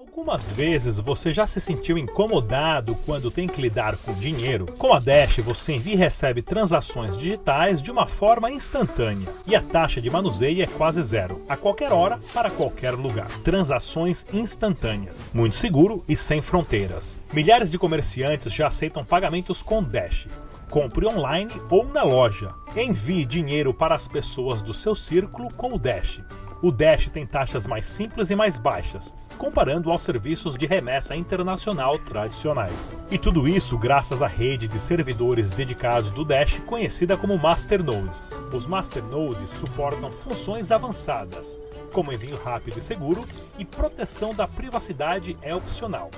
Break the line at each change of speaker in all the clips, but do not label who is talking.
Algumas vezes você já se sentiu incomodado quando tem que lidar com dinheiro? Com a Dash você envia e recebe transações digitais de uma forma instantânea e a taxa de manuseio é quase zero, a qualquer hora, para qualquer lugar. Transações instantâneas, muito seguro e sem fronteiras. Milhares de comerciantes já aceitam pagamentos com Dash. Compre online ou na loja. Envie dinheiro para as pessoas do seu círculo com o Dash. O Dash tem taxas mais simples e mais baixas, comparando aos serviços de remessa internacional tradicionais. E tudo isso graças à rede de servidores dedicados do Dash, conhecida como Masternodes. Os Masternodes suportam funções avançadas, como envio rápido e seguro, e proteção da privacidade é opcional.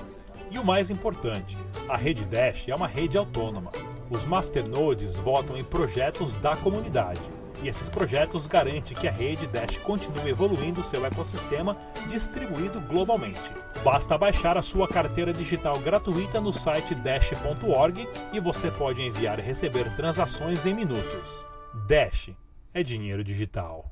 E o mais importante, a rede Dash é uma rede autônoma. Os masternodes votam em projetos da comunidade e esses projetos garantem que a rede Dash continue evoluindo seu ecossistema distribuído globalmente. Basta baixar a sua carteira digital gratuita no site dash.org e você pode enviar e receber transações em minutos. Dash é dinheiro digital.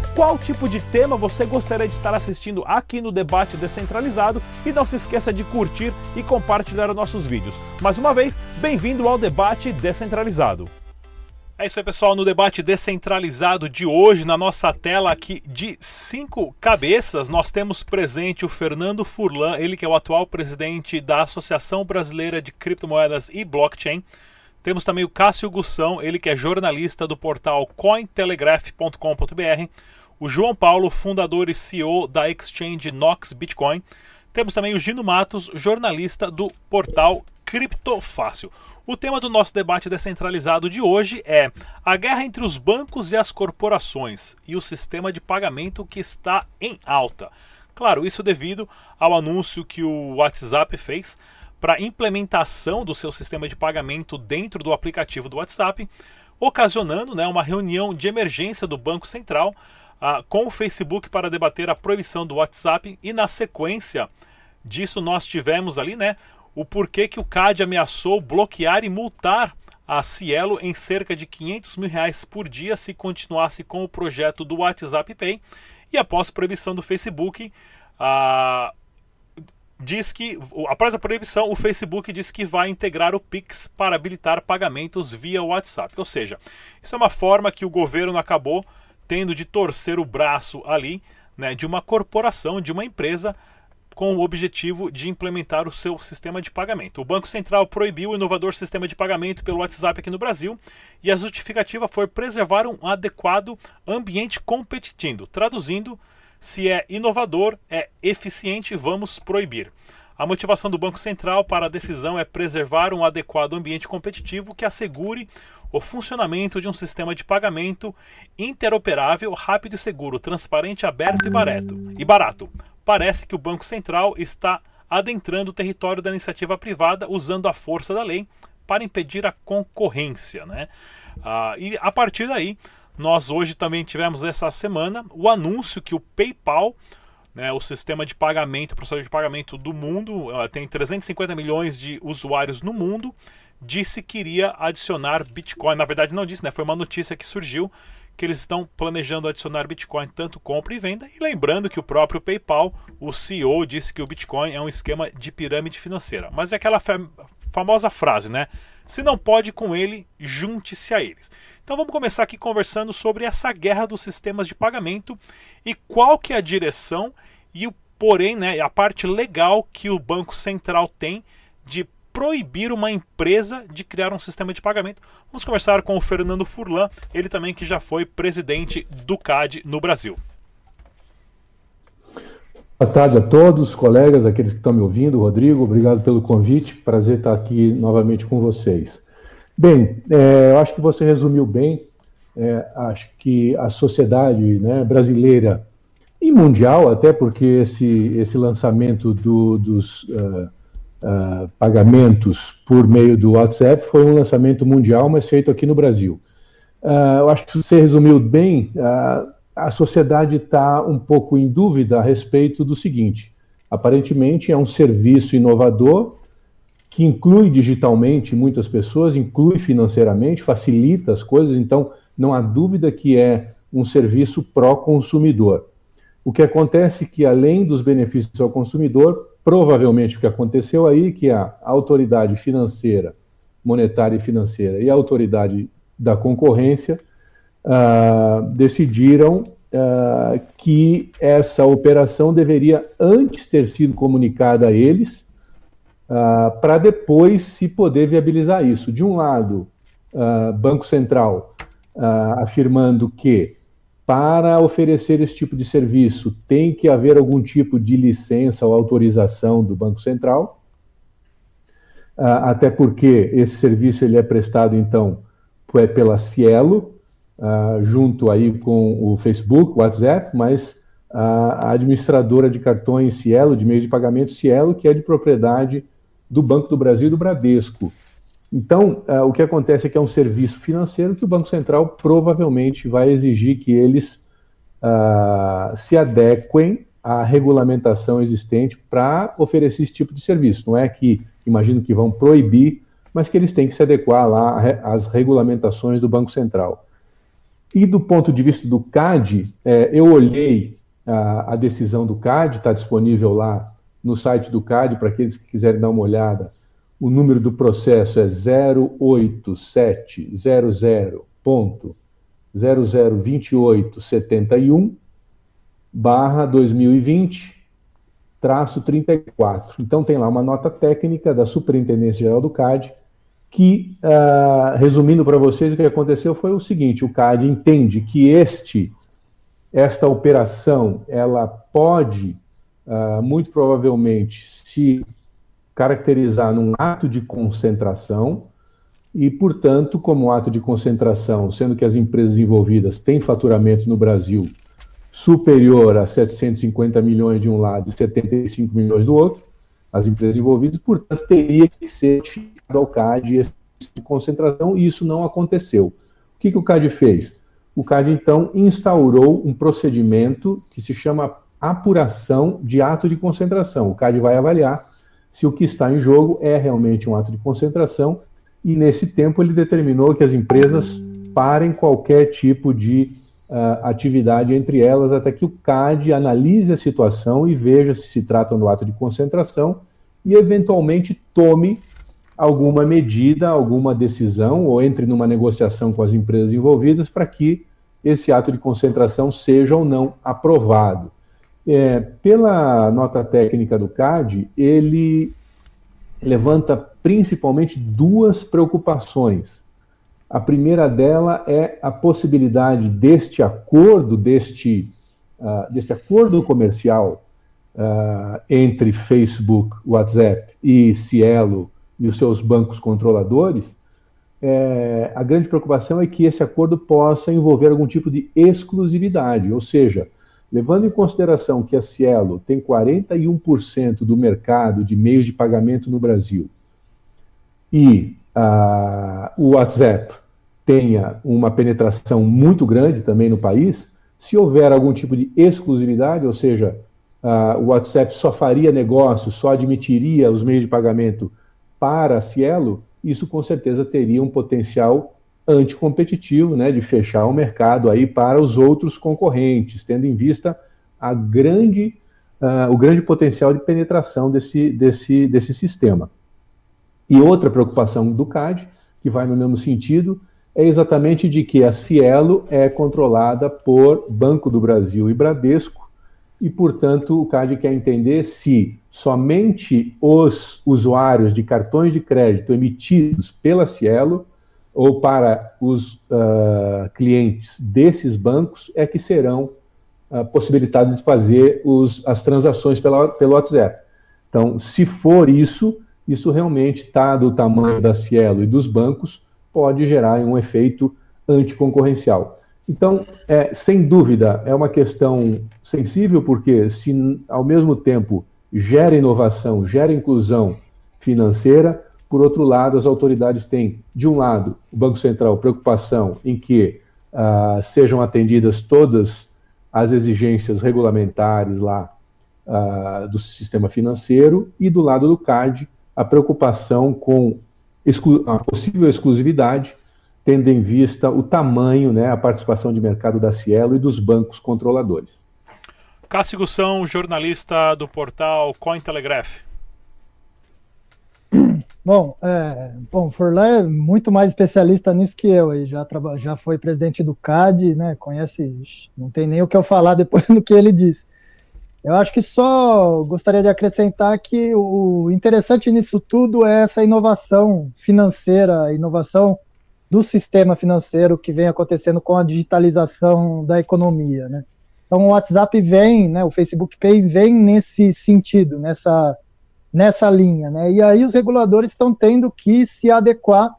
qual tipo de tema você gostaria de estar assistindo aqui no Debate Descentralizado e não se esqueça de curtir e compartilhar os nossos vídeos. Mais uma vez, bem-vindo ao Debate Descentralizado. É isso aí, pessoal. No debate descentralizado de hoje, na nossa tela aqui de cinco cabeças, nós temos presente o Fernando Furlan, ele que é o atual presidente da Associação Brasileira de Criptomoedas e Blockchain. Temos também o Cássio Gussão, ele que é jornalista do portal cointelegraph.com.br. O João Paulo, fundador e CEO da exchange Nox Bitcoin. Temos também o Gino Matos, jornalista do portal Criptofácil. O tema do nosso debate descentralizado de hoje é a guerra entre os bancos e as corporações e o sistema de pagamento que está em alta. Claro, isso devido ao anúncio que o WhatsApp fez para implementação do seu sistema de pagamento dentro do aplicativo do WhatsApp, ocasionando né, uma reunião de emergência do Banco Central com o Facebook para debater a proibição do WhatsApp e na sequência disso nós tivemos ali né, o porquê que o CAD ameaçou bloquear e multar a Cielo em cerca de 500 mil reais por dia se continuasse com o projeto do WhatsApp Pay e após proibição do Facebook, diz que, após a proibição, o Facebook diz que vai integrar o Pix para habilitar pagamentos via WhatsApp. Ou seja, isso é uma forma que o governo acabou tendo de torcer o braço ali né, de uma corporação, de uma empresa, com o objetivo de implementar o seu sistema de pagamento. O Banco Central proibiu o inovador sistema de pagamento pelo WhatsApp aqui no Brasil e a justificativa foi preservar um adequado ambiente competitivo. Traduzindo, se é inovador, é eficiente, vamos proibir. A motivação do Banco Central para a decisão é preservar um adequado ambiente competitivo que assegure o funcionamento de um sistema de pagamento interoperável, rápido e seguro, transparente, aberto e barato. E barato. Parece que o Banco Central está adentrando o território da iniciativa privada usando a força da lei para impedir a concorrência. Né? Ah, e a partir daí, nós hoje também tivemos essa semana o anúncio que o PayPal, né, o sistema de pagamento, processador de pagamento do mundo, tem 350 milhões de usuários no mundo, disse que iria adicionar Bitcoin. Na verdade, não disse, né? Foi uma notícia que surgiu que eles estão planejando adicionar Bitcoin tanto compra e venda. E lembrando que o próprio PayPal, o CEO, disse que o Bitcoin é um esquema de pirâmide financeira. Mas é aquela famosa frase, né? Se não pode com ele, junte-se a eles. Então vamos começar aqui conversando sobre essa guerra dos sistemas de pagamento e qual que é a direção e o porém, né, a parte legal que o Banco Central tem de proibir uma empresa de criar um sistema de pagamento. Vamos conversar com o Fernando Furlan, ele também que já foi presidente do CAD no Brasil.
Boa tarde a todos, colegas, aqueles que estão me ouvindo. Rodrigo, obrigado pelo convite. Prazer estar aqui novamente com vocês. Bem, é, eu acho que você resumiu bem. É, acho que a sociedade né, brasileira e mundial, até porque esse, esse lançamento do, dos uh, uh, pagamentos por meio do WhatsApp foi um lançamento mundial, mas feito aqui no Brasil. Uh, eu acho que você resumiu bem. a sociedade está um pouco em dúvida a respeito do seguinte: aparentemente é um serviço inovador que inclui digitalmente muitas pessoas, inclui financeiramente, facilita as coisas, então não há dúvida que é um serviço pró-consumidor. O que acontece é que, além dos benefícios ao consumidor, provavelmente o que aconteceu aí, que a autoridade financeira, monetária e financeira e a autoridade da concorrência uh, decidiram uh, que essa operação deveria antes ter sido comunicada a eles, uh, para depois se poder viabilizar isso. De um lado, Banco Central afirmando que para oferecer esse tipo de serviço, tem que haver algum tipo de licença ou autorização do Banco Central, uh, até porque esse serviço ele é prestado, então, é pela Cielo, uh, junto aí com o Facebook, WhatsApp, mas a administradora de cartões Cielo, de meios de pagamento Cielo, que é de propriedade do Banco do Brasil e do Bradesco. Então, uh, o que acontece é que é um serviço financeiro que o Banco Central provavelmente vai exigir que eles uh, se adequem à regulamentação existente para oferecer esse tipo de serviço. Não é que, imagino que vão proibir, mas que eles têm que se adequar lá às regulamentações do Banco Central. E do ponto de vista do CAD, é, eu olhei a, a decisão do CAD, está disponível lá no site do CAD para aqueles que quiserem dar uma olhada o número do processo é 08700.002871 barra 2020 traço 34. Então tem lá uma nota técnica da Superintendência Geral do CAD que, uh, resumindo para vocês, o que aconteceu foi o seguinte: o CAD entende que este, esta operação, ela pode, uh, muito provavelmente, se caracterizar num ato de concentração e, portanto, como ato de concentração, sendo que as empresas envolvidas têm faturamento no Brasil superior a 750 milhões de um lado e 75 milhões do outro, as empresas envolvidas, portanto, teria que ser notificado ao CAD esse tipo de concentração, e isso não aconteceu. O que, que o CAD fez? O CAD, então, instaurou um procedimento que se chama apuração de ato de concentração. O CAD vai avaliar se o que está em jogo é realmente um ato de concentração, e nesse tempo ele determinou que as empresas parem qualquer tipo de uh, atividade entre elas até que o CAD analise a situação e veja se se trata do ato de concentração e eventualmente tome alguma medida, alguma decisão ou entre numa negociação com as empresas envolvidas para que esse ato de concentração seja ou não aprovado. É, pela nota técnica do CAD, ele levanta principalmente duas preocupações. A primeira dela é a possibilidade deste acordo, deste, uh, deste acordo comercial uh, entre Facebook, WhatsApp e Cielo e os seus bancos controladores. É, a grande preocupação é que esse acordo possa envolver algum tipo de exclusividade, ou seja, Levando em consideração que a Cielo tem 41% do mercado de meios de pagamento no Brasil e uh, o WhatsApp tenha uma penetração muito grande também no país, se houver algum tipo de exclusividade, ou seja, uh, o WhatsApp só faria negócio, só admitiria os meios de pagamento para a Cielo, isso com certeza teria um potencial anticompetitivo, né, de fechar o mercado aí para os outros concorrentes, tendo em vista a grande, uh, o grande potencial de penetração desse, desse, desse sistema. E outra preocupação do CAD, que vai no mesmo sentido, é exatamente de que a Cielo é controlada por Banco do Brasil e Bradesco, e, portanto, o CAD quer entender se somente os usuários de cartões de crédito emitidos pela Cielo ou para os uh, clientes desses bancos é que serão uh, possibilitados de fazer os, as transações pela, pelo WhatsApp. Então, se for isso, isso realmente, dado o tamanho da Cielo e dos bancos, pode gerar um efeito anticoncorrencial. Então, é, sem dúvida, é uma questão sensível, porque se ao mesmo tempo gera inovação, gera inclusão financeira, por outro lado, as autoridades têm, de um lado, o Banco Central, preocupação em que uh, sejam atendidas todas as exigências regulamentares lá uh, do sistema financeiro, e do lado do CAD, a preocupação com a possível exclusividade tendo em vista o tamanho, né, a participação de mercado da Cielo e dos bancos controladores.
Cássio Gussão, jornalista do portal Cointelegraph.
Bom, é, bom, Forlan é muito mais especialista nisso que eu, aí já, já foi presidente do CAD, né, conhece, não tem nem o que eu falar depois do que ele disse. Eu acho que só gostaria de acrescentar que o interessante nisso tudo é essa inovação financeira, inovação do sistema financeiro que vem acontecendo com a digitalização da economia, né? Então o WhatsApp vem, né, o Facebook Pay vem nesse sentido, nessa, nessa linha, né? E aí os reguladores estão tendo que se adequar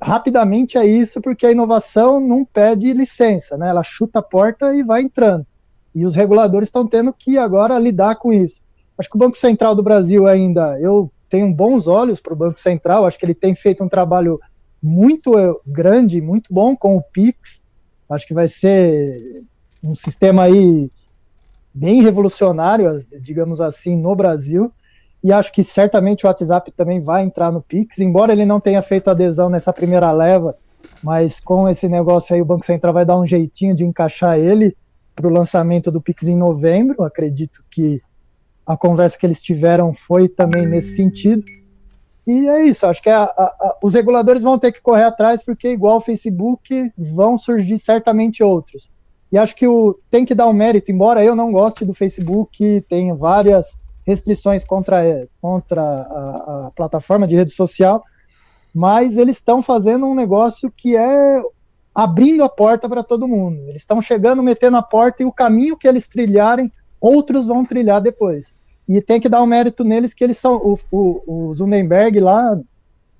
rapidamente a isso, porque a inovação não pede licença, né? Ela chuta a porta e vai entrando. E os reguladores estão tendo que agora lidar com isso. Acho que o Banco Central do Brasil ainda, eu tenho bons olhos para o Banco Central, acho que ele tem feito um trabalho muito eh, grande, muito bom com o Pix. Acho que vai ser um sistema aí bem revolucionário, digamos assim, no Brasil. E acho que certamente o WhatsApp também vai entrar no Pix, embora ele não tenha feito adesão nessa primeira leva, mas com esse negócio aí o Banco Central vai dar um jeitinho de encaixar ele para o lançamento do Pix em novembro. Acredito que a conversa que eles tiveram foi também nesse sentido. E é isso, acho que a, a, a, os reguladores vão ter que correr atrás, porque igual o Facebook, vão surgir certamente outros. E acho que o, tem que dar um mérito, embora eu não goste do Facebook, tem várias restrições contra, contra a, a plataforma de rede social, mas eles estão fazendo um negócio que é abrindo a porta para todo mundo. Eles estão chegando, metendo a porta, e o caminho que eles trilharem, outros vão trilhar depois. E tem que dar um mérito neles que eles são. O, o, o Zumenberg lá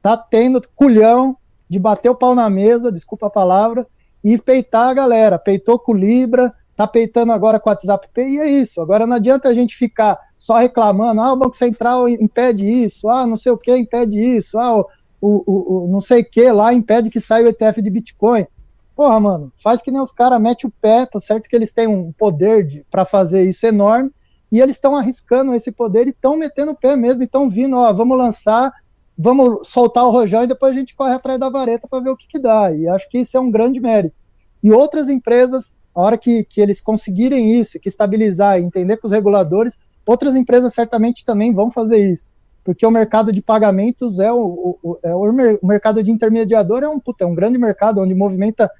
tá tendo culhão de bater o pau na mesa, desculpa a palavra, e peitar a galera. Peitou com o Libra, tá peitando agora com o WhatsApp Pay, e é isso. Agora não adianta a gente ficar só reclamando, ah, o Banco Central impede isso, ah, não sei o que impede isso, ah, o, o, o não sei o que lá impede que saia o ETF de Bitcoin. Porra, mano, faz que nem os caras, mete o pé, tá certo que eles têm um poder para fazer isso enorme, e eles estão arriscando esse poder e estão metendo o pé mesmo, estão vindo, ó, vamos lançar, vamos soltar o rojão e depois a gente corre atrás da vareta para ver o que, que dá. E acho que isso é um grande mérito. E outras empresas, a hora que, que eles conseguirem isso, que estabilizar e entender com os reguladores, outras empresas certamente também vão fazer isso. Porque o mercado de pagamentos é o, o, é o, o mercado de intermediador é um, puta, é um grande mercado onde movimenta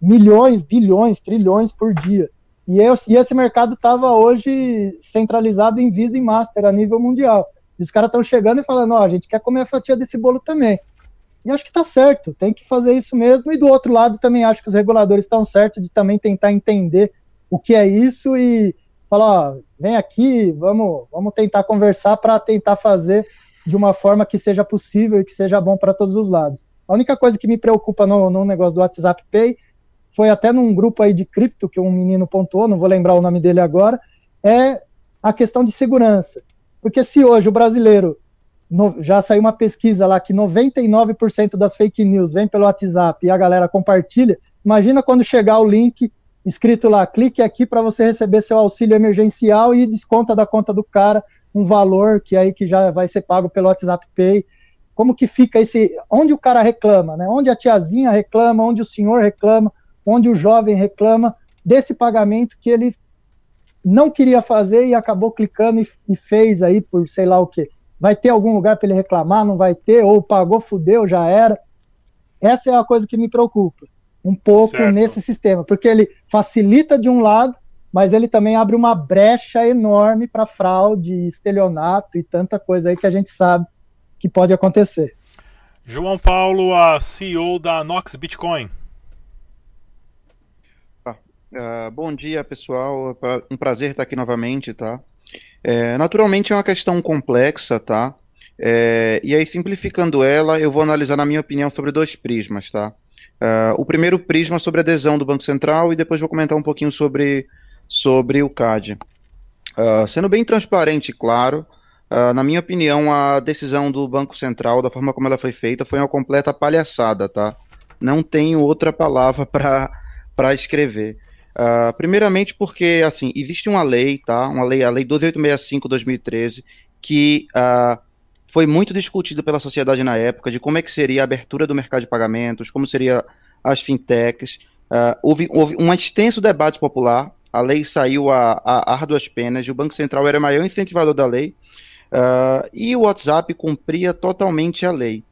milhões, bilhões, trilhões por dia. E, eu, e esse mercado estava hoje centralizado em Visa e Master a nível mundial. E os caras estão chegando e falando, ó, a gente quer comer a fatia desse bolo também. E acho que está certo, tem que fazer isso mesmo. E do outro lado também acho que os reguladores estão certos de também tentar entender o que é isso e falar, ó, vem aqui, vamos, vamos tentar conversar para tentar fazer de uma forma que seja possível e que seja bom para todos os lados. A única coisa que me preocupa no, no negócio do WhatsApp Pay foi até num grupo aí de cripto que um menino pontuou, não vou lembrar o nome dele agora, é a questão de segurança. Porque se hoje o brasileiro no, já saiu uma pesquisa lá que 99% das fake news vem pelo WhatsApp e a galera compartilha, imagina quando chegar o link escrito lá, clique aqui para você receber seu auxílio emergencial e desconta da conta do cara um valor que aí que já vai ser pago pelo WhatsApp Pay. Como que fica esse, onde o cara reclama, né? Onde a tiazinha reclama, onde o senhor reclama, onde o jovem reclama desse pagamento que ele não queria fazer e acabou clicando e, e fez aí por sei lá o que. Vai ter algum lugar para ele reclamar? Não vai ter? Ou pagou, fudeu, já era. Essa é a coisa que me preocupa um pouco certo. nesse sistema, porque ele facilita de um lado, mas ele também abre uma brecha enorme para fraude, estelionato e tanta coisa aí que a gente sabe que pode acontecer.
João Paulo, a CEO da Nox Bitcoin.
Uh, bom dia, pessoal. Um prazer estar aqui novamente, tá? É, naturalmente é uma questão complexa, tá? É, e aí, simplificando ela, eu vou analisar, na minha opinião, sobre dois prismas, tá? Uh, o primeiro prisma sobre adesão do Banco Central e depois vou comentar um pouquinho sobre, sobre o CAD. Uh, sendo bem transparente e claro, uh, na minha opinião, a decisão do Banco Central, da forma como ela foi feita, foi uma completa palhaçada, tá? Não tenho outra palavra para escrever. primeiramente porque, assim, existe uma lei, tá? Uma lei, a Lei 12865-2013, que foi muito discutido pela sociedade na época de como é que seria a abertura do mercado de pagamentos, como seria as fintechs. Uh, houve, houve um extenso debate popular, a lei saiu a, a árduas penas, e o Banco Central era o maior incentivador da lei, uh, e o WhatsApp cumpria totalmente a lei.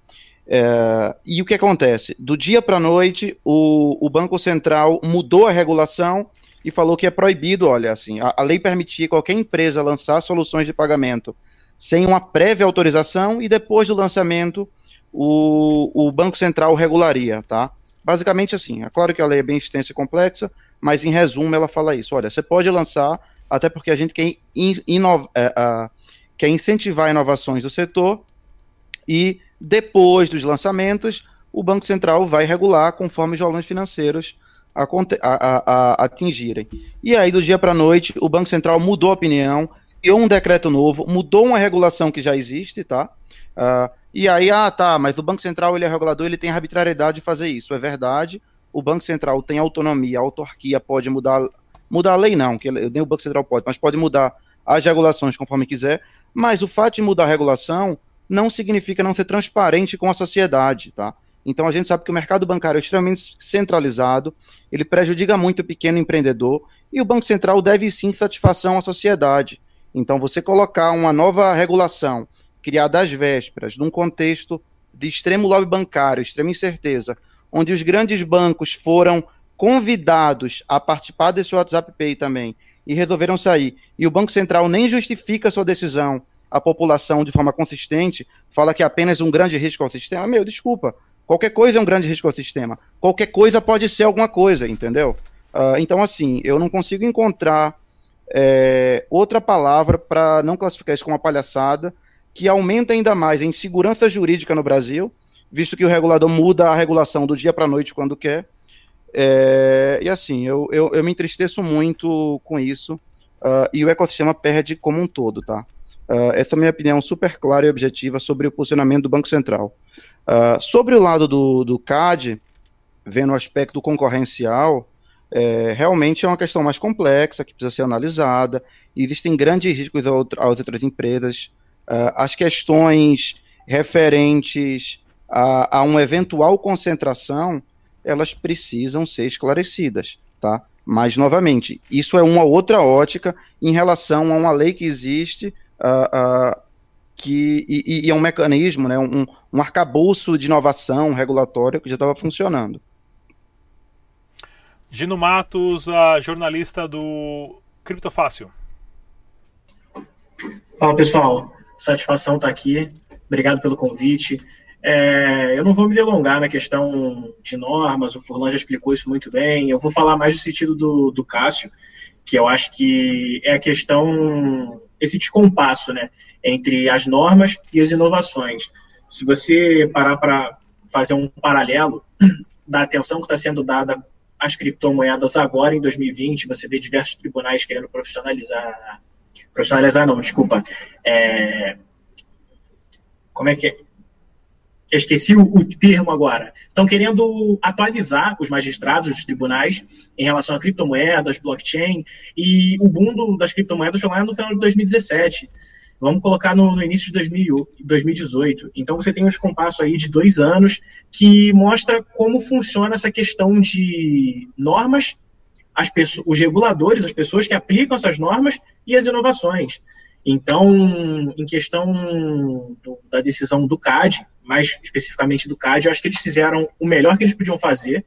Uh, e o que acontece? Do dia para a noite, o, o Banco Central mudou a regulação e falou que é proibido, olha, assim, a, a lei permitia qualquer empresa lançar soluções de pagamento sem uma prévia autorização e depois do lançamento o, o Banco Central regularia, tá? Basicamente assim, é claro que a lei é bem extensa e complexa, mas em resumo ela fala isso, olha, você pode lançar, até porque a gente quer, in, inov, é, quer incentivar inovações do setor e depois dos lançamentos o Banco Central vai regular conforme os valores financeiros a, a, a, atingirem. E aí, do dia para a noite, o Banco Central mudou a opinião, criou um decreto novo, mudou uma regulação que já existe, tá? Uh, e aí, ah, tá, mas o Banco Central ele é regulador, ele tem arbitrariedade de fazer isso. É verdade, o Banco Central tem autonomia, autarquia pode mudar, mudar a lei não, que nem o Banco Central pode, mas pode mudar as regulações conforme quiser, mas o fato de mudar a regulação não significa não ser transparente com a sociedade, tá? Então a gente sabe que o mercado bancário é extremamente centralizado, ele prejudica muito o pequeno empreendedor e o Banco Central deve sim satisfação à sociedade. Então, você colocar uma nova regulação criada às vésperas, num contexto de extremo lobby bancário, extrema incerteza, onde os grandes bancos foram convidados a participar desse WhatsApp Pay também e resolveram sair, e o Banco Central nem justifica sua decisão à população de forma consistente, fala que é apenas um grande risco ao sistema, meu, desculpa, qualquer coisa é um grande risco ao sistema, qualquer coisa pode ser alguma coisa, entendeu? Uh, então, assim, eu não consigo encontrar é, outra palavra para não classificar isso como uma palhaçada, que aumenta ainda mais a insegurança jurídica no Brasil, visto que o regulador muda a regulação do dia para a noite quando quer. É, e assim, eu, eu, eu, me entristeço muito com isso, uh, e o ecossistema perde como um todo, tá? Uh, essa é a minha opinião super clara e objetiva sobre o posicionamento do Banco Central. Uh, sobre o lado do, do CAD, vendo o aspecto concorrencial, é, realmente é uma questão mais complexa, que precisa ser analisada. Existem grandes riscos às outras empresas. Uh, as questões referentes a, a uma eventual concentração, elas precisam ser esclarecidas, tá? Mas, novamente, isso é uma outra ótica em relação a uma lei que existe uh, uh, que, e, e, é um mecanismo, né, um, um arcabouço de inovação regulatória que já estava funcionando.
Gino Matos, a jornalista do Criptofácil.
Fala pessoal, satisfação estar tá aqui. Obrigado pelo convite. É, eu não vou me delongar na questão de normas, o Furlan já explicou isso muito bem. Eu vou falar mais no sentido do, do Cássio, que eu acho que é a questão, esse descompasso né, entre as normas e as inovações. Se você parar para fazer um paralelo da atenção que está sendo dada as criptomoedas agora, em 2020, você vê diversos tribunais querendo profissionalizar. Profissionalizar, não, desculpa. É, como é que é? Eu esqueci o, o termo agora. Estão querendo atualizar os magistrados dos tribunais em relação a criptomoedas, blockchain, e o boom das criptomoedas foi lá no final de 2017. Vamos colocar no, no início de 2000, 2018. Então você tem um compasso aí de dois anos que mostra como funciona essa questão de normas, as pessoas, os reguladores, as pessoas que aplicam essas normas e as inovações. Então, em questão do, da decisão do CAD, mais especificamente do CAD, eu acho que eles fizeram o melhor que eles podiam fazer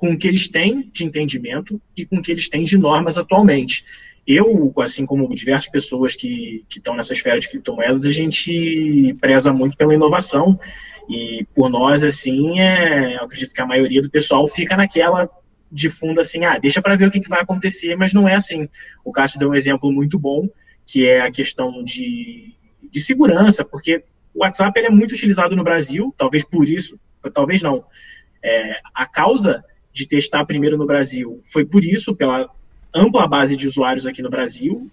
com o que eles têm de entendimento e com o que eles têm de normas atualmente. Eu, assim como diversas pessoas que, que estão nessa esfera de criptomoedas, a gente preza muito pela inovação. E por nós, assim, é, eu acredito que a maioria do pessoal fica naquela de fundo assim, ah, deixa para ver o que, que vai acontecer, mas não é assim. O Cássio deu um exemplo muito bom, que é a questão de, de segurança, porque o WhatsApp ele é muito utilizado no Brasil, talvez por isso, talvez não, É, a causa de testar primeiro no Brasil foi por isso, pela ampla base de usuários aqui no Brasil,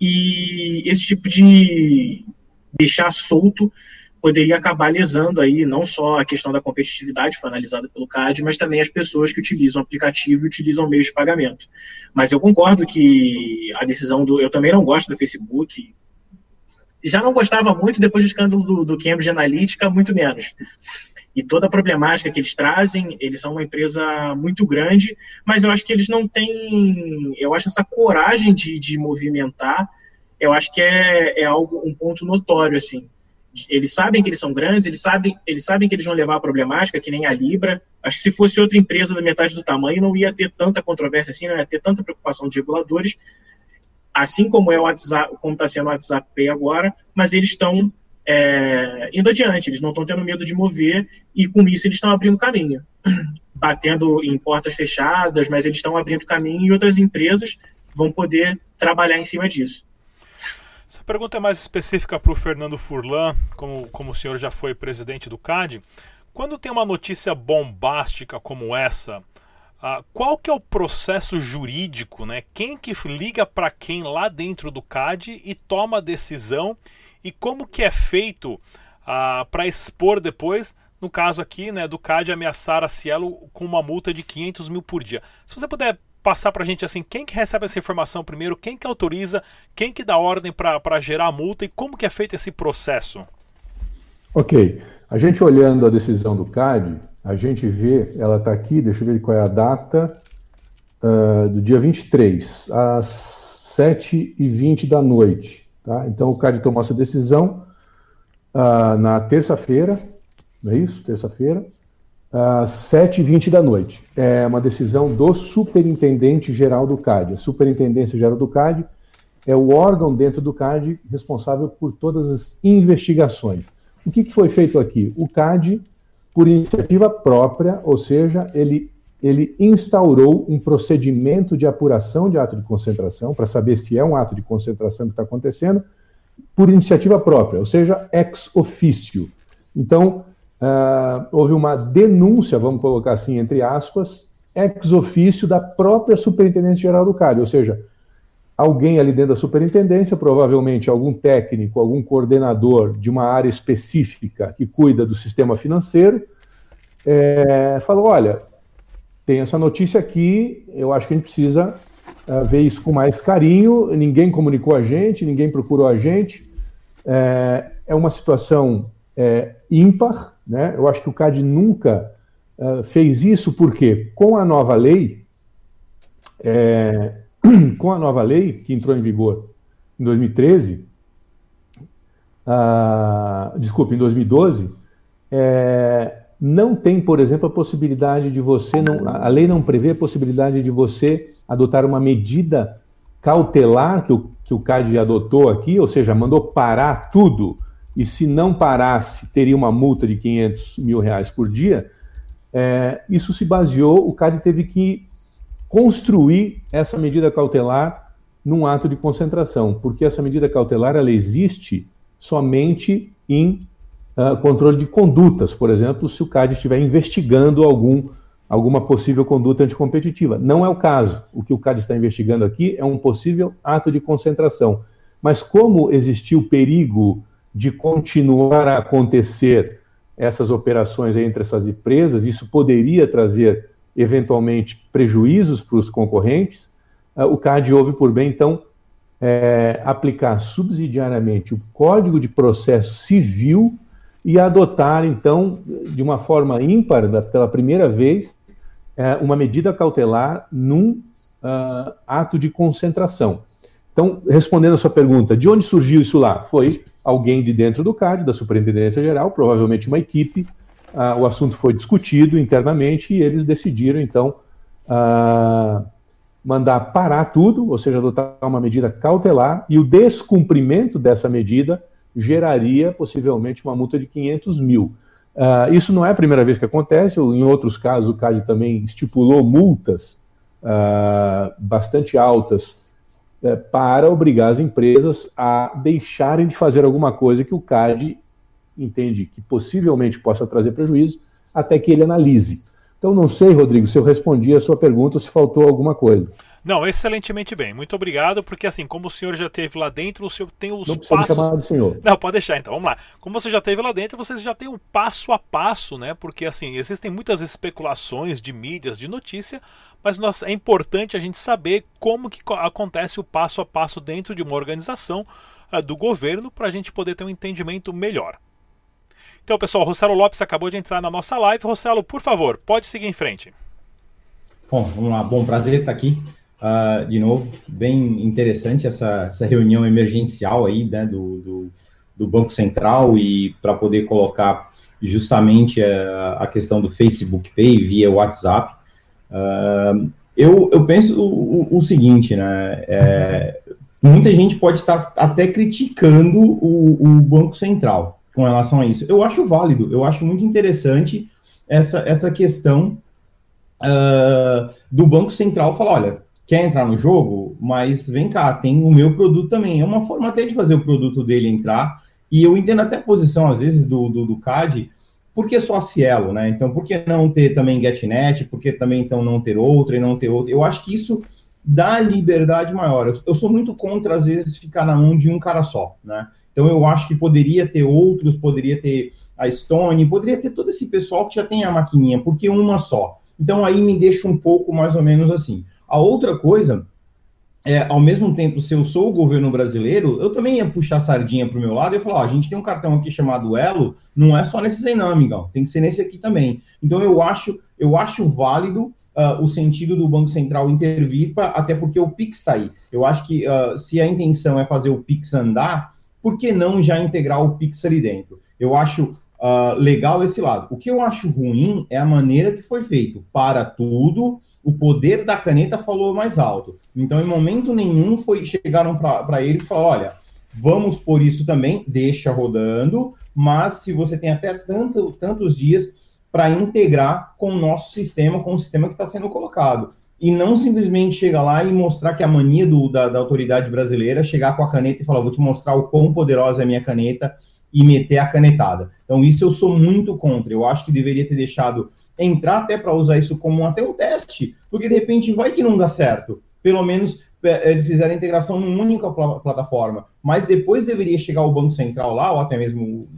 e esse tipo de deixar solto poderia acabar lesando aí não só a questão da competitividade foi analisada pelo CAD, mas também as pessoas que utilizam o aplicativo e utilizam meios de pagamento. Mas eu concordo que a decisão do. Eu também não gosto do Facebook. Já não gostava muito depois do escândalo do, do Cambridge Analytica, muito menos e toda a problemática que eles trazem, eles são uma empresa muito grande, mas eu acho que eles não têm, eu acho essa coragem de, de movimentar, eu acho que é, é algo, um ponto notório, assim. Eles sabem que eles são grandes, eles sabem, eles sabem que eles vão levar a problemática, que nem a Libra. Acho que se fosse outra empresa da metade do tamanho, não ia ter tanta controvérsia assim, não ia ter tanta preocupação de reguladores, assim como é o WhatsApp, como está sendo o WhatsApp Pay agora, mas eles estão é, indo adiante, eles não estão tendo medo de mover e com isso eles estão abrindo caminho, batendo em portas fechadas, mas eles estão abrindo caminho e outras empresas vão poder trabalhar em cima disso.
Essa pergunta é mais específica para o Fernando Furlan, como, como o senhor já foi presidente do CAD. Quando tem uma notícia bombástica como essa, uh, qual que é o processo jurídico, né? Quem que liga para quem lá dentro do CAD e toma a decisão e como que é feito ah, para expor depois, no caso aqui, né, do CAD ameaçar a Cielo com uma multa de 500 mil por dia. Se você puder passar para a gente assim, quem que recebe essa informação primeiro, quem que autoriza, quem que dá ordem para gerar a multa e como que é feito esse processo?
Ok, a gente olhando a decisão do CAD, a gente vê, ela está aqui, deixa eu ver qual é a data, uh, do dia 23, às 7h20 da noite. Tá? Então, o CAD tomou essa decisão uh, na terça-feira, não é isso? Terça-feira, às 7h20 da noite. É uma decisão do Superintendente Geral do CAD. A Superintendência Geral do CAD é o órgão dentro do CAD responsável por todas as investigações. O que, que foi feito aqui? O CAD, por iniciativa própria, ou seja, ele ele instaurou um procedimento de apuração de ato de concentração, para saber se é um ato de concentração que está acontecendo, por iniciativa própria, ou seja, ex officio. Então, uh, houve uma denúncia, vamos colocar assim, entre aspas, ex officio da própria Superintendência Geral do CAD, ou seja, alguém ali dentro da superintendência, provavelmente algum técnico, algum coordenador de uma área específica que cuida do sistema financeiro, é, falou: olha, tem essa notícia aqui, eu acho que a gente precisa uh, ver isso com mais carinho. Ninguém comunicou a gente, ninguém procurou a gente. É, é uma situação é, ímpar, né? Eu acho que o CAD nunca uh, fez isso, porque com a nova lei, é, com a nova lei que entrou em vigor em 2013, uh, desculpa, em 2012, é, não tem, por exemplo, a possibilidade de você não, a lei não prevê a possibilidade de você adotar uma medida cautelar que o, que o CAD adotou aqui, ou seja, mandou parar tudo, e se não parasse, teria uma multa de 500 mil reais por dia. É, isso se baseou, o CAD teve que construir essa medida cautelar num ato de concentração, porque essa medida cautelar ela existe somente em uh, controle de condutas, por exemplo, se o CAD estiver investigando algum, alguma possível conduta anticompetitiva. Não é o caso. O que o CAD está investigando aqui é um possível ato de concentração. Mas como existiu perigo de continuar a acontecer essas operações entre essas empresas, isso poderia trazer eventualmente prejuízos para os concorrentes, uh, o CAD houve por bem, então, é, aplicar subsidiariamente o Código de Processo Civil e adotar, então, de uma forma ímpar, pela primeira vez, é, uma medida cautelar num uh, ato de concentração. Então, respondendo a sua pergunta, de onde surgiu isso lá? Foi alguém de dentro do CAD, da Superintendência Geral, provavelmente uma equipe. Uh, o assunto foi discutido internamente e eles decidiram, então, uh, mandar parar tudo, ou seja, adotar uma medida cautelar, e o descumprimento dessa medida geraria possivelmente uma multa de 500 mil. Uh, isso não é a primeira vez que acontece, em outros casos o CAD também estipulou multas uh, bastante altas uh, para obrigar as empresas a deixarem de fazer alguma coisa que o CAD entende que possivelmente possa trazer prejuízo, até que ele analise. Então, não sei, Rodrigo, se eu respondi a sua pergunta ou se faltou alguma coisa.
Não, excelentemente bem. Muito obrigado, porque assim, como o senhor já teve lá dentro, o senhor tem os
Não precisa
passos.
chamar de senhor.
Não, pode deixar então, vamos lá. Como você já teve lá dentro, você já tem o passo a passo, né? Porque assim, existem muitas especulações de mídias, de notícia, mas nós, é importante a gente saber como que co- acontece o passo a passo dentro de uma organização ah, do governo para a gente poder ter um entendimento melhor. Então, pessoal, Rossello Lopes acabou de entrar na nossa live. Rossello, por favor, pode seguir em frente.
Bom, vamos lá. Bom, prazer estar aqui ah, de novo. Bem interessante essa, essa reunião emergencial aí, né, do, do, do Banco Central e para poder colocar justamente a, a questão do Facebook Pay via WhatsApp. Ah, eu, eu penso o, o- seguinte, né? é, muita gente pode estar até criticando o, o Banco Central com relação a isso. Eu acho válido, eu acho muito interessante essa, essa questão ah, do Banco Central falar, olha, quer entrar no jogo, mas vem cá, tem o meu produto também. É uma forma até de fazer o produto dele entrar, e eu entendo até a posição, às vezes, do, do, do CAD, por que só a Cielo, né? Então, por que não ter também GetNet? Por que também, então, não ter outra e não ter outra? Eu acho que isso dá liberdade maior. Eu, eu sou muito contra, às vezes, ficar na mão de um cara só, né? Então, eu acho que poderia ter outros, poderia ter a Stone, poderia ter todo esse pessoal que já tem a maquininha, porque uma só. Então, aí me deixa um pouco mais ou menos assim. A outra coisa é, ao mesmo tempo, se eu sou o governo brasileiro, eu também ia puxar a sardinha para o meu lado e falar: ó, a gente tem um cartão aqui chamado Elo, não é só nesse aí, não, amigão, tem que ser nesse aqui também. Então, eu acho, eu acho válido uh, o sentido do Banco Central intervir, pra, até porque o Pix está aí. Eu acho que uh, se a intenção é fazer o Pix andar, por que não já integrar o Pix ali dentro? Eu acho Uh, legal esse lado. O que eu acho ruim é a maneira que foi feito. Para tudo, o poder da caneta falou mais alto. Então, em momento nenhum, foi chegaram para ele e falaram: olha, vamos por isso também, deixa rodando, mas se você tem até tanto, tantos dias para integrar com o nosso sistema, com o sistema que está sendo colocado. E não simplesmente chegar lá e mostrar que a mania do, da, da autoridade brasileira chegar com a caneta e falar: vou te mostrar o quão poderosa é a minha caneta e meter a canetada. Então, isso eu sou muito contra. Eu acho que deveria ter deixado entrar até para usar isso como até um teste, porque de repente vai que não dá certo. Pelo menos é, fizeram a integração numa única pl plataforma. Mas depois deveria chegar o Banco Central lá, ou até mesmo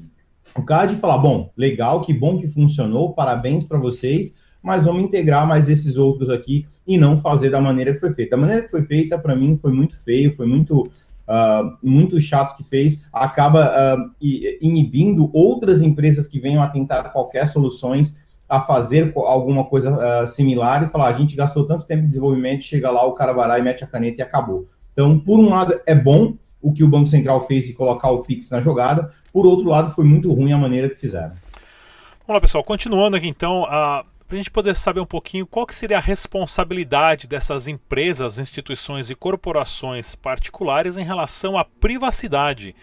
o CAD, e falar: bom, legal, que bom que funcionou, parabéns para vocês, mas vamos integrar mais esses outros aqui e não fazer da maneira que foi feita. A maneira que foi feita, para mim, foi muito feio, foi muito Uh, muito chato que fez, acaba uh, inibindo outras empresas que venham a tentar qualquer soluções a fazer alguma coisa uh, similar e falar, a gente gastou tanto tempo de desenvolvimento, chega lá, o cara vai lá e mete a caneta e acabou. Então, por um lado, é bom o que o Banco Central fez de colocar o Pix na jogada, por outro lado, foi muito ruim a maneira que fizeram.
Vamos lá, pessoal, continuando aqui então, a para a gente poder saber um pouquinho qual que seria a responsabilidade dessas empresas, instituições e corporações particulares em relação à privacidade.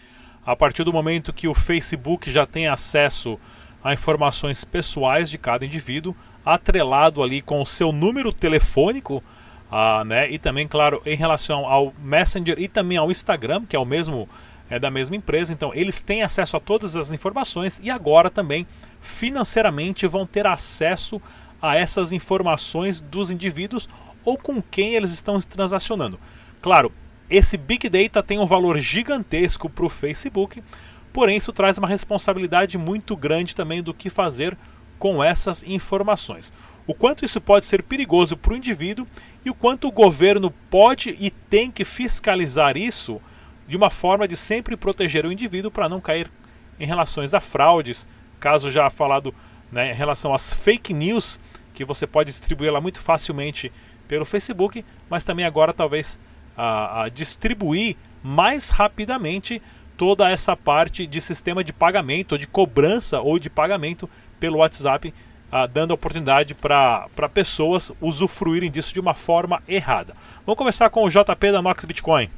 A partir do momento que o Facebook já tem acesso a informações pessoais de cada indivíduo, atrelado ali com o seu número telefônico, ah, né? e também, claro, em relação ao Messenger e também ao Instagram, que é o mesmo é da mesma empresa, então eles têm acesso a todas as informações e agora também financeiramente vão ter acesso a essas informações dos indivíduos ou com quem eles estão transacionando. Claro, esse Big Data tem um valor gigantesco para o Facebook, porém isso traz uma responsabilidade muito grande também do que fazer com essas informações. O quanto isso pode ser perigoso para o indivíduo e o quanto o governo pode e tem que fiscalizar isso de uma forma de sempre proteger o indivíduo para não cair em relações a fraudes, caso já falado né, em relação às fake news, que você pode distribuir lá muito facilmente pelo Facebook, mas também agora talvez a, a distribuir mais rapidamente toda essa parte de sistema de pagamento, de cobrança ou de pagamento pelo WhatsApp, a, dando oportunidade para pessoas usufruírem disso de uma forma errada. Vamos começar com o JP da Nox Bitcoin.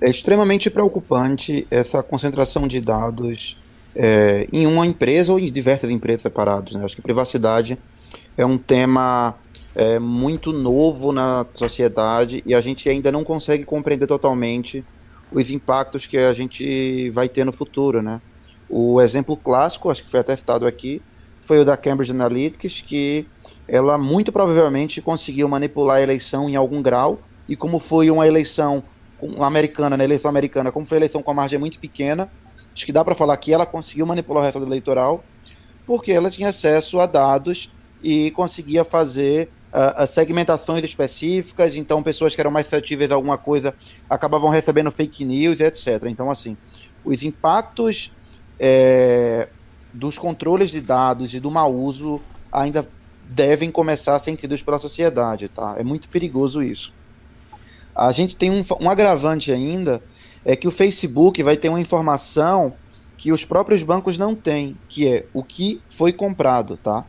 É extremamente preocupante essa concentração de dados é, em uma empresa ou em diversas empresas separadas. Né? Acho que privacidade é um tema é, muito novo na sociedade e a gente ainda não consegue compreender totalmente os impactos que a gente vai ter no futuro. Né? O exemplo clássico, acho que foi até citado aqui, foi o da Cambridge Analytics, que ela muito provavelmente conseguiu manipular a eleição em algum grau, e como foi uma eleição americana, na eleição americana, como foi a eleição com a margem muito pequena, acho que dá para falar que ela conseguiu manipular o resultado eleitoral, porque ela tinha acesso a dados e conseguia fazer uh, segmentações específicas, então pessoas que eram mais suscetíveis a alguma coisa acabavam recebendo fake news, etc. Então, assim, os impactos é, dos controles de dados e do mau uso ainda devem começar a ser entendidos pela sociedade, tá? É muito perigoso isso. A gente tem um, um agravante ainda, é que o Facebook vai ter uma informação que os próprios bancos não têm, que é o que foi comprado, tá?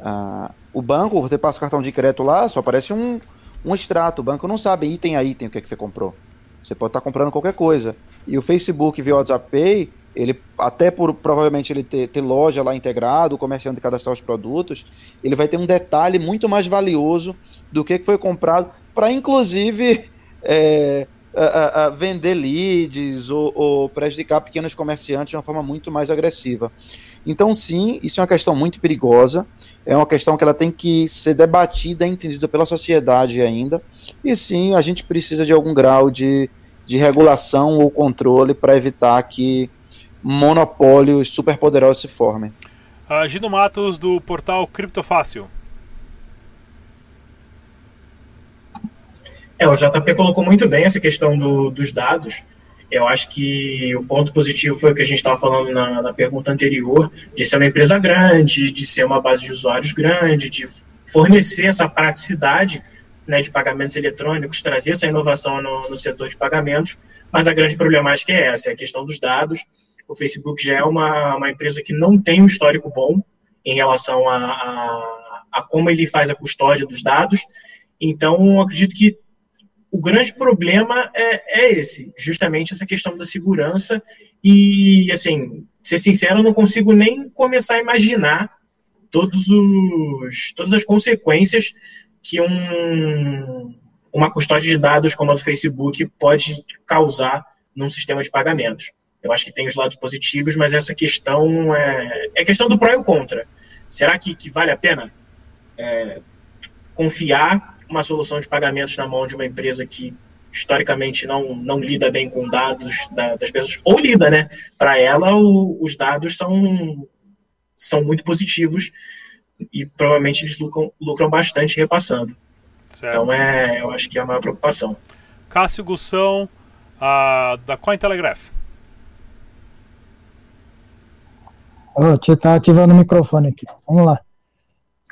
Uh, o banco, você passa o cartão de crédito lá, só aparece um, um extrato. O banco não sabe item a item o que, é que você comprou. Você pode estar comprando qualquer coisa. E o Facebook via WhatsApp Pay, ele até por provavelmente ele ter, ter loja lá integrado, o comerciante cadastrar os produtos, ele vai ter um detalhe muito mais valioso do que foi comprado para inclusive é, a, a vender leads ou, ou prejudicar pequenos comerciantes de uma forma muito mais agressiva. Então, sim, isso é uma questão muito perigosa, é uma questão que ela tem que ser debatida e entendida pela sociedade ainda, e sim, a gente precisa de algum grau de, de regulação ou controle para evitar que monopólios superpoderosos se formem.
Uh, Gino Matos, do portal Criptofácil.
É, o JP colocou muito bem essa questão do, dos dados. Eu acho que o ponto positivo foi o que a gente estava falando na, na, pergunta anterior, de ser uma empresa grande, de ser uma base de usuários grande, de fornecer essa praticidade né, de pagamentos eletrônicos, trazer essa inovação no, no, setor de pagamentos, mas a grande problemática é essa, é a questão dos dados. O Facebook já é uma, uma empresa que não tem um histórico bom em relação a, a, a como ele faz a custódia dos dados, então acredito que o grande problema é, é esse, justamente essa questão da segurança. E, assim, ser sincero, eu não consigo nem começar a imaginar todos os, todas as consequências que um, uma custódia de dados como a do Facebook pode causar num sistema de pagamentos. Eu acho que tem os lados positivos, mas essa questão é, é questão do pró e o contra. Será que, que vale a pena é, confiar uma solução de pagamentos na mão de uma empresa que historicamente não, não lida bem com dados da, das pessoas, ou lida, né? Para ela, o, os dados são, são muito positivos e provavelmente eles lucram, lucram bastante repassando. Certo. Então, é, eu acho que é a maior preocupação.
Cássio Gussão, uh, da Cointelegraph.
Oh, eu estar ativando o microfone aqui. Vamos lá.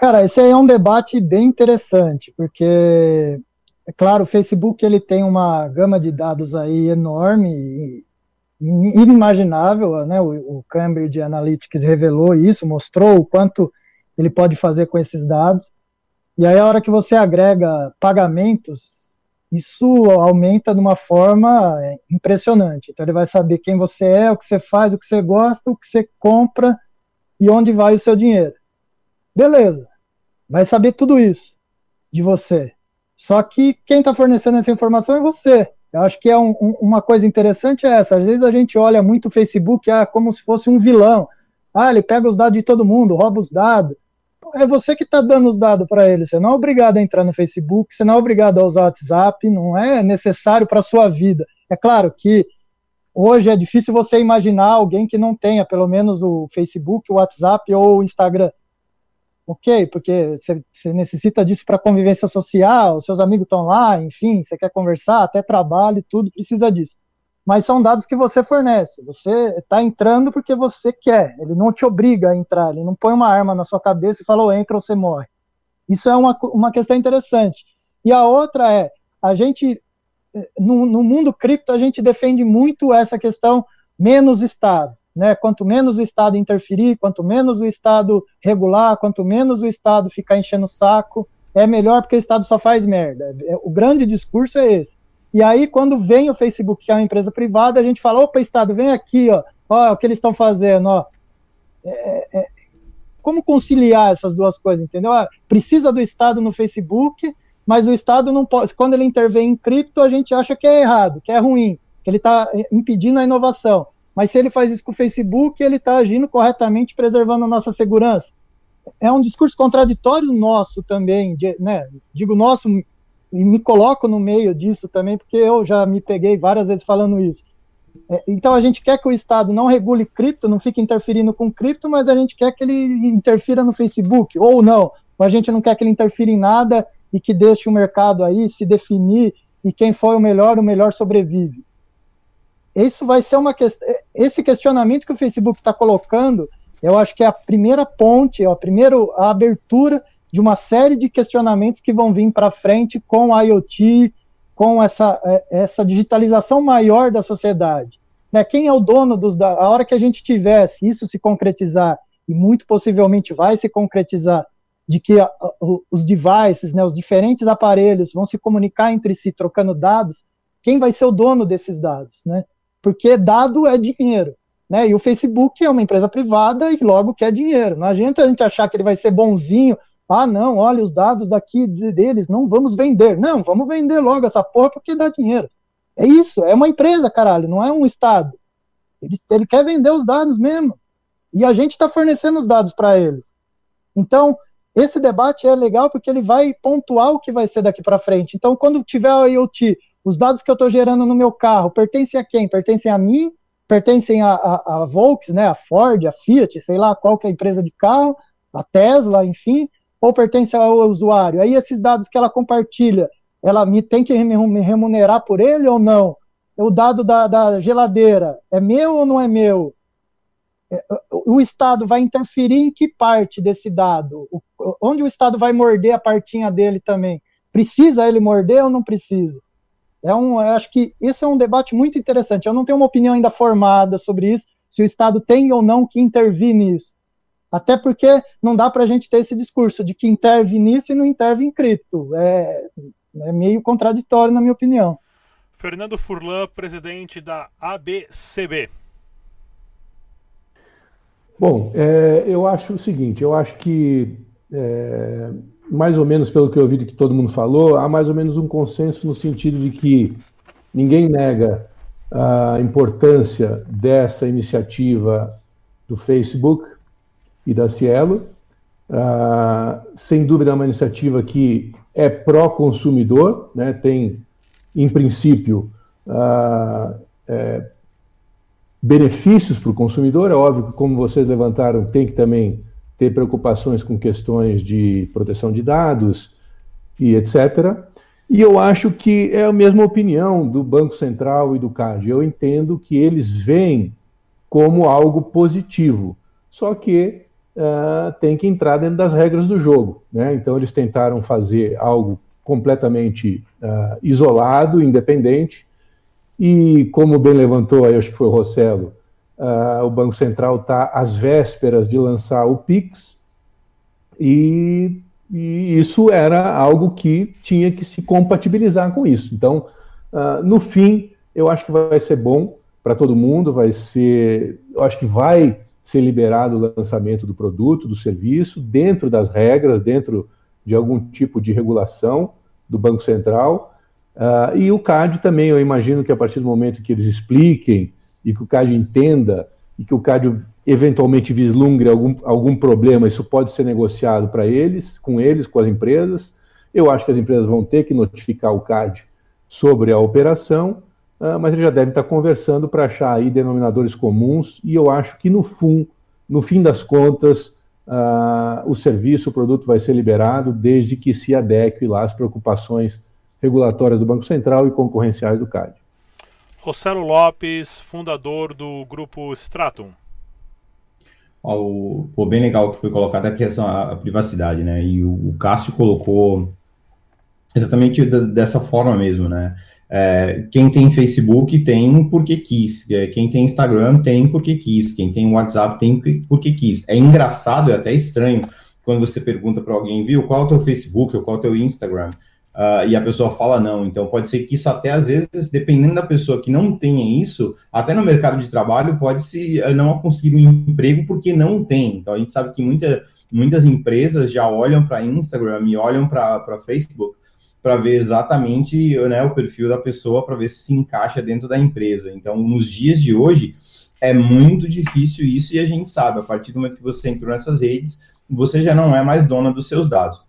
Cara, esse aí é um debate bem interessante, porque, é claro, o Facebook ele tem uma gama de dados aí enorme, inimaginável, né? O, o Cambridge Analytics revelou isso, mostrou o quanto ele pode fazer com esses dados. E aí, a hora que você agrega pagamentos, isso aumenta de uma forma é, impressionante. Então, ele vai saber quem você é, o que você faz, o que você gosta, o que você compra e onde vai o seu dinheiro. Beleza vai saber tudo isso de você. Só que quem está fornecendo essa informação é você. Eu acho que é um, um, uma coisa interessante é essa. Às vezes a gente olha muito o Facebook ah, como se fosse um vilão. Ah, ele pega os dados de todo mundo, rouba os dados. É você que está dando os dados para ele. Você não é obrigado a entrar no Facebook, você não é obrigado a usar o WhatsApp, não é necessário para a sua vida. É claro que hoje é difícil você imaginar alguém que não tenha pelo menos o Facebook, o WhatsApp ou o Instagram ok, porque você necessita disso para convivência social, seus amigos estão lá, enfim, você quer conversar, até trabalho, tudo precisa disso. Mas são dados que você fornece. Você está entrando porque você quer. Ele não te obriga a entrar. Ele não põe uma arma na sua cabeça e fala, oh, entra ou você morre. Isso é uma, uma questão interessante. E a outra é, a gente, no, no mundo cripto, a gente defende muito essa questão menos Estado. Né? Quanto menos o Estado interferir, quanto menos o Estado regular, quanto menos o Estado ficar enchendo o saco, é melhor porque o Estado só faz merda. É, o grande discurso é esse. E aí, quando vem o Facebook, que é uma empresa privada, a gente fala: opa, Estado, vem aqui, ó, ó o que eles estão fazendo, ó. É, é, como conciliar essas duas coisas, entendeu? Ah, precisa do Estado no Facebook, mas o Estado não pode. Quando ele intervém em cripto, a gente acha que é errado, que é ruim, que ele está impedindo a inovação. Mas se ele faz isso com o Facebook, ele está agindo corretamente, preservando a nossa segurança. É um discurso contraditório nosso também, de, né? Digo nosso e me coloco no meio disso também, porque eu já me peguei várias vezes falando isso. É, então a gente quer que o Estado não regule cripto, não fique interferindo com cripto, mas a gente quer que ele interfira no Facebook, ou não. A gente não quer que ele interfira em nada e que deixe o mercado aí se definir e quem foi o melhor, o melhor sobrevive. Isso vai ser uma questão. Esse questionamento que o Facebook está colocando, eu acho que é a primeira ponte, é a primeira a abertura de uma série de questionamentos que vão vir para frente com a IoT, com essa, é, essa digitalização maior da sociedade. Né? Quem é o dono dos dados? A hora que a gente tivesse isso se concretizar, e muito possivelmente vai se concretizar, de que a, os devices, né, os diferentes aparelhos vão se comunicar entre si trocando dados, quem vai ser o dono desses dados, né? Porque dado é dinheiro, né? E o Facebook é uma empresa privada e logo quer dinheiro. Não adianta a gente achar que ele vai ser bonzinho. Ah, não, olha os dados daqui deles, não vamos vender. Não, vamos vender logo essa porra porque dá dinheiro. É isso, é uma empresa, caralho, não é um estado. Ele, ele quer vender os dados mesmo. E a gente está fornecendo os dados para eles. Então, esse debate é legal porque ele vai pontuar o que vai ser daqui para frente. Então, quando tiver a IoT, os dados que eu estou gerando no meu carro pertencem a quem? Pertencem a mim? Pertencem a, a, a Volks, né, a Ford, a Fiat, sei lá qual que é a empresa de carro, a Tesla, enfim, ou pertence ao usuário? Aí esses dados que ela compartilha, ela me tem que me remunerar por ele ou não? O dado da, da geladeira é meu ou não é meu? É, o Estado vai interferir em que parte desse dado? Onde o Estado vai morder a partinha dele também? Precisa ele morder ou não precisa? É um, eu acho que esse é um debate muito interessante. Eu não tenho uma opinião ainda formada sobre isso, se o Estado tem ou não que intervir nisso. Até porque não dá para a gente ter esse discurso de que interve nisso e não interve em cripto. É, é meio contraditório, na minha opinião.
Fernando Furlan, presidente da ABCB.
Bom, é, eu acho o seguinte, eu acho que, é, mais ou menos pelo que eu ouvi que todo mundo falou, há mais ou menos um consenso no sentido de que ninguém nega a importância dessa iniciativa do Facebook e da Cielo. Ah, sem dúvida, é uma iniciativa que é pró-consumidor, né? tem, em princípio, ah, é, benefícios para o consumidor. É óbvio que, como vocês levantaram, tem que também ter preocupações com questões de proteção de dados e etc. E eu acho que é a mesma opinião do Banco Central e do CAD. Eu entendo que eles veem como algo positivo, só que uh, tem que entrar dentro das regras do jogo. Né? Então, eles tentaram fazer algo completamente uh, isolado, independente, e como bem levantou, aí acho que foi o Rossello, uh, o Banco Central está às vésperas de lançar o PIX, e, e, isso era algo que tinha que se compatibilizar com isso. Então, uh, no fim, eu acho que vai ser bom para todo mundo, vai ser, eu acho que vai ser liberado o lançamento do produto, do serviço, dentro das regras, dentro de algum tipo de regulação do Banco Central, Uh, e o CAD também, eu imagino que a partir do momento que eles expliquem e que o CAD entenda e que o CAD eventualmente vislumbre algum, algum problema, isso pode ser negociado para eles, com eles, com as empresas. Eu acho que as empresas vão ter que notificar o CAD sobre a operação, uh, mas eles já devem estar conversando para achar aí denominadores comuns, e eu acho que no, fim, no fim das contas, uh, o serviço, o produto vai ser liberado, desde que se adeque lá às preocupações regulatórias do Banco Central e concorrenciais do CAD.
Rossello Lopes, fundador do grupo Stratum.
o, bem legal que foi colocada a questão a, privacidade, né? E o, o Cássio colocou exatamente dessa forma mesmo, né? É, quem tem Facebook tem porque quis, é, quem tem Instagram tem porque quis, quem tem WhatsApp tem porque quis. É engraçado, é até estranho quando você pergunta para alguém, viu, qual é o teu Facebook ou qual é o teu Instagram? Uh, e a pessoa fala não. Então, pode ser que isso até às vezes, dependendo da pessoa que não tenha isso, até no mercado de trabalho, pode se uh, não conseguir um emprego porque não tem. Então, a gente sabe que muita, muitas empresas já olham para Instagram e olham para Facebook para ver exatamente né, o perfil da pessoa, para ver se se encaixa dentro da empresa. Então, nos dias de hoje, é muito difícil isso e a gente sabe, a partir do momento que você entrou nessas redes, você já não é mais dona dos seus dados.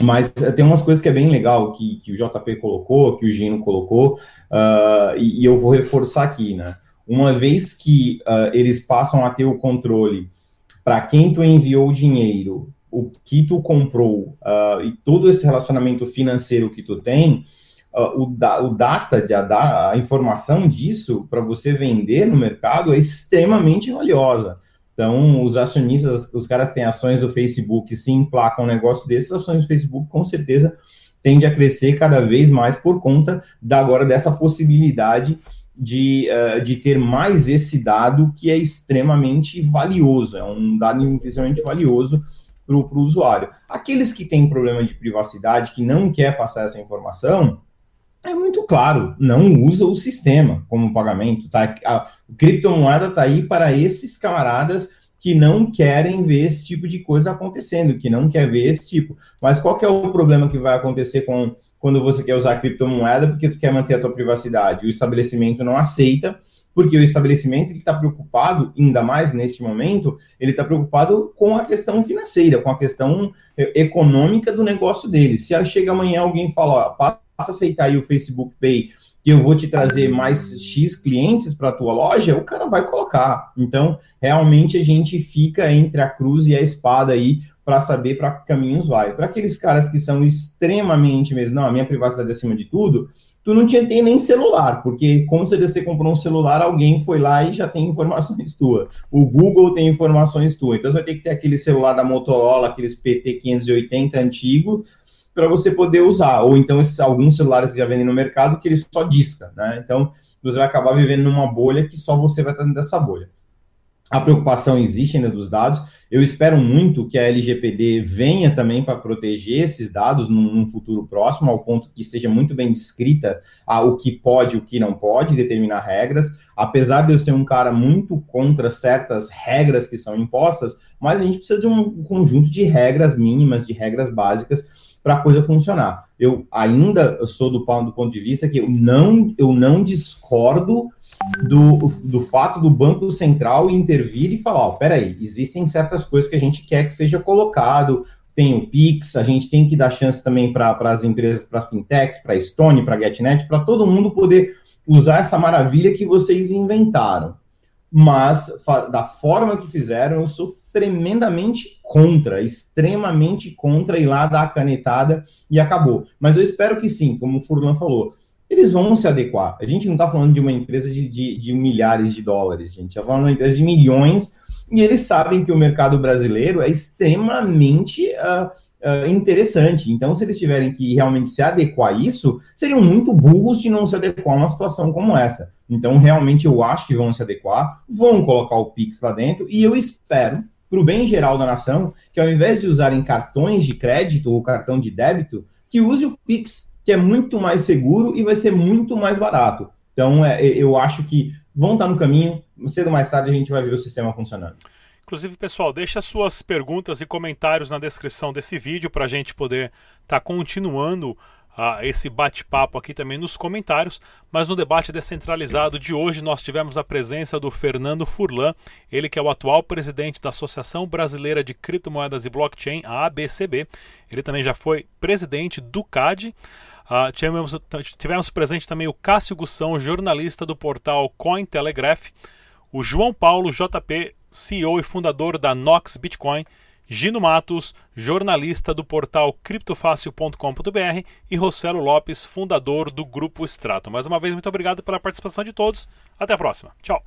Mas eh, tem umas coisas que é bem legal que, que o JP colocou, que o Gino colocou, uh, e, e, eu vou reforçar aqui, né? Uma vez que uh, eles passam a ter o controle para quem tu enviou o dinheiro, o que tu comprou uh, e todo esse relacionamento financeiro que tu tem, o, da, o data, de, a, a informação disso para você vender no mercado é extremamente valiosa. Então, os acionistas, os caras têm ações do Facebook, se emplacam um negócio desses, ações do Facebook com certeza tende a crescer cada vez mais por conta da agora dessa possibilidade de, uh, de ter mais esse dado que é extremamente valioso, é um dado extremamente valioso para o usuário. Aqueles que têm problema de privacidade, que não quer passar essa informação, é muito claro, não usa o sistema como pagamento. Tá? A criptomoeda está aí para esses camaradas que não querem ver esse tipo de coisa acontecendo, que não quer ver esse tipo. Mas qual que é o problema que vai acontecer com quando você quer usar criptomoeda porque tu quer manter a tua privacidade? O estabelecimento não aceita, porque o estabelecimento está preocupado, ainda mais neste momento, ele está preocupado com a questão financeira, com a questão eh, econômica do negócio dele. Se chega amanhã alguém fala, ó, passa a aceitar aí o Facebook Pay, que eu vou te trazer mais X clientes para a tua loja, o cara vai colocar. Então, realmente a gente fica entre a cruz e a espada aí para saber para que caminhos vai. Para aqueles caras que são extremamente mesmo, não, a minha privacidade é acima de tudo, tu não tinha nem celular, porque como você comprou um celular, alguém foi lá e já tem informações tuas. O Google tem informações tuas. Então você vai ter que ter aquele celular da Motorola, aqueles PT 580 antigo, para você poder usar. Ou então esses, alguns celulares que já vendem no mercado que ele só disca, né? Então você vai acabar vivendo numa bolha que só você vai estar dentro dessa bolha. A preocupação existe ainda dos dados. Eu espero muito que a LGPD venha também para proteger esses dados num, num, futuro próximo, ao ponto que seja muito bem descrita a, o que pode e o que não pode, determinar regras. Apesar de eu ser um cara muito contra certas regras que são impostas, mas a gente precisa de um conjunto de regras mínimas, de regras básicas para a coisa funcionar. Eu ainda sou do, do ponto de vista que eu não, eu não discordo do, do fato do Banco Central intervir e falar: ó, peraí, existem certas coisas que a gente quer que seja colocado. Tem o Pix, a gente tem que dar chance também para as empresas, para fintechs, para Stone, para GetNet, para todo mundo poder usar essa maravilha que vocês inventaram. Mas, da forma que fizeram, eu sou tremendamente contra, extremamente contra ir lá dar a canetada e acabou. Mas eu espero que sim, como o Furlan falou, eles vão se adequar. A gente não está falando de uma empresa de, de, de, milhares de dólares, gente está falando de uma empresa de milhões, e eles sabem que o mercado brasileiro é extremamente uh, uh, interessante. Então, se eles tiverem que realmente se adequar a isso, seriam muito burros se não se adequar a uma situação como essa. Então, realmente, eu acho que vão se adequar, vão colocar o Pix lá dentro, e eu espero para o bem geral da nação, que ao invés de usarem cartões de crédito ou cartão de débito, que use o Pix, que é muito mais seguro e vai ser muito mais barato. Então, é, eu acho que vão estar no caminho, cedo ou mais tarde a gente vai ver o sistema funcionando.
Inclusive, pessoal, deixa suas perguntas e comentários na descrição desse vídeo para a gente poder estar tá continuando uh, esse bate-papo aqui também nos comentários. Mas no debate descentralizado de hoje nós tivemos a presença do Fernando Furlan, ele que é o atual presidente da Associação Brasileira de Criptomoedas e Blockchain, a ABCB. Ele também já foi presidente do CAD. Uh, tivemos, tivemos presente também o Cássio Gussão, jornalista do portal Cointelegraph, o João Paulo JP, CEO e fundador da Nox Bitcoin, Gino Matos, jornalista do portal criptofácil.com.br e Rossello Lopes, fundador do Grupo Extrato. Mais uma vez, muito obrigado pela participação de todos. Até a próxima. Tchau.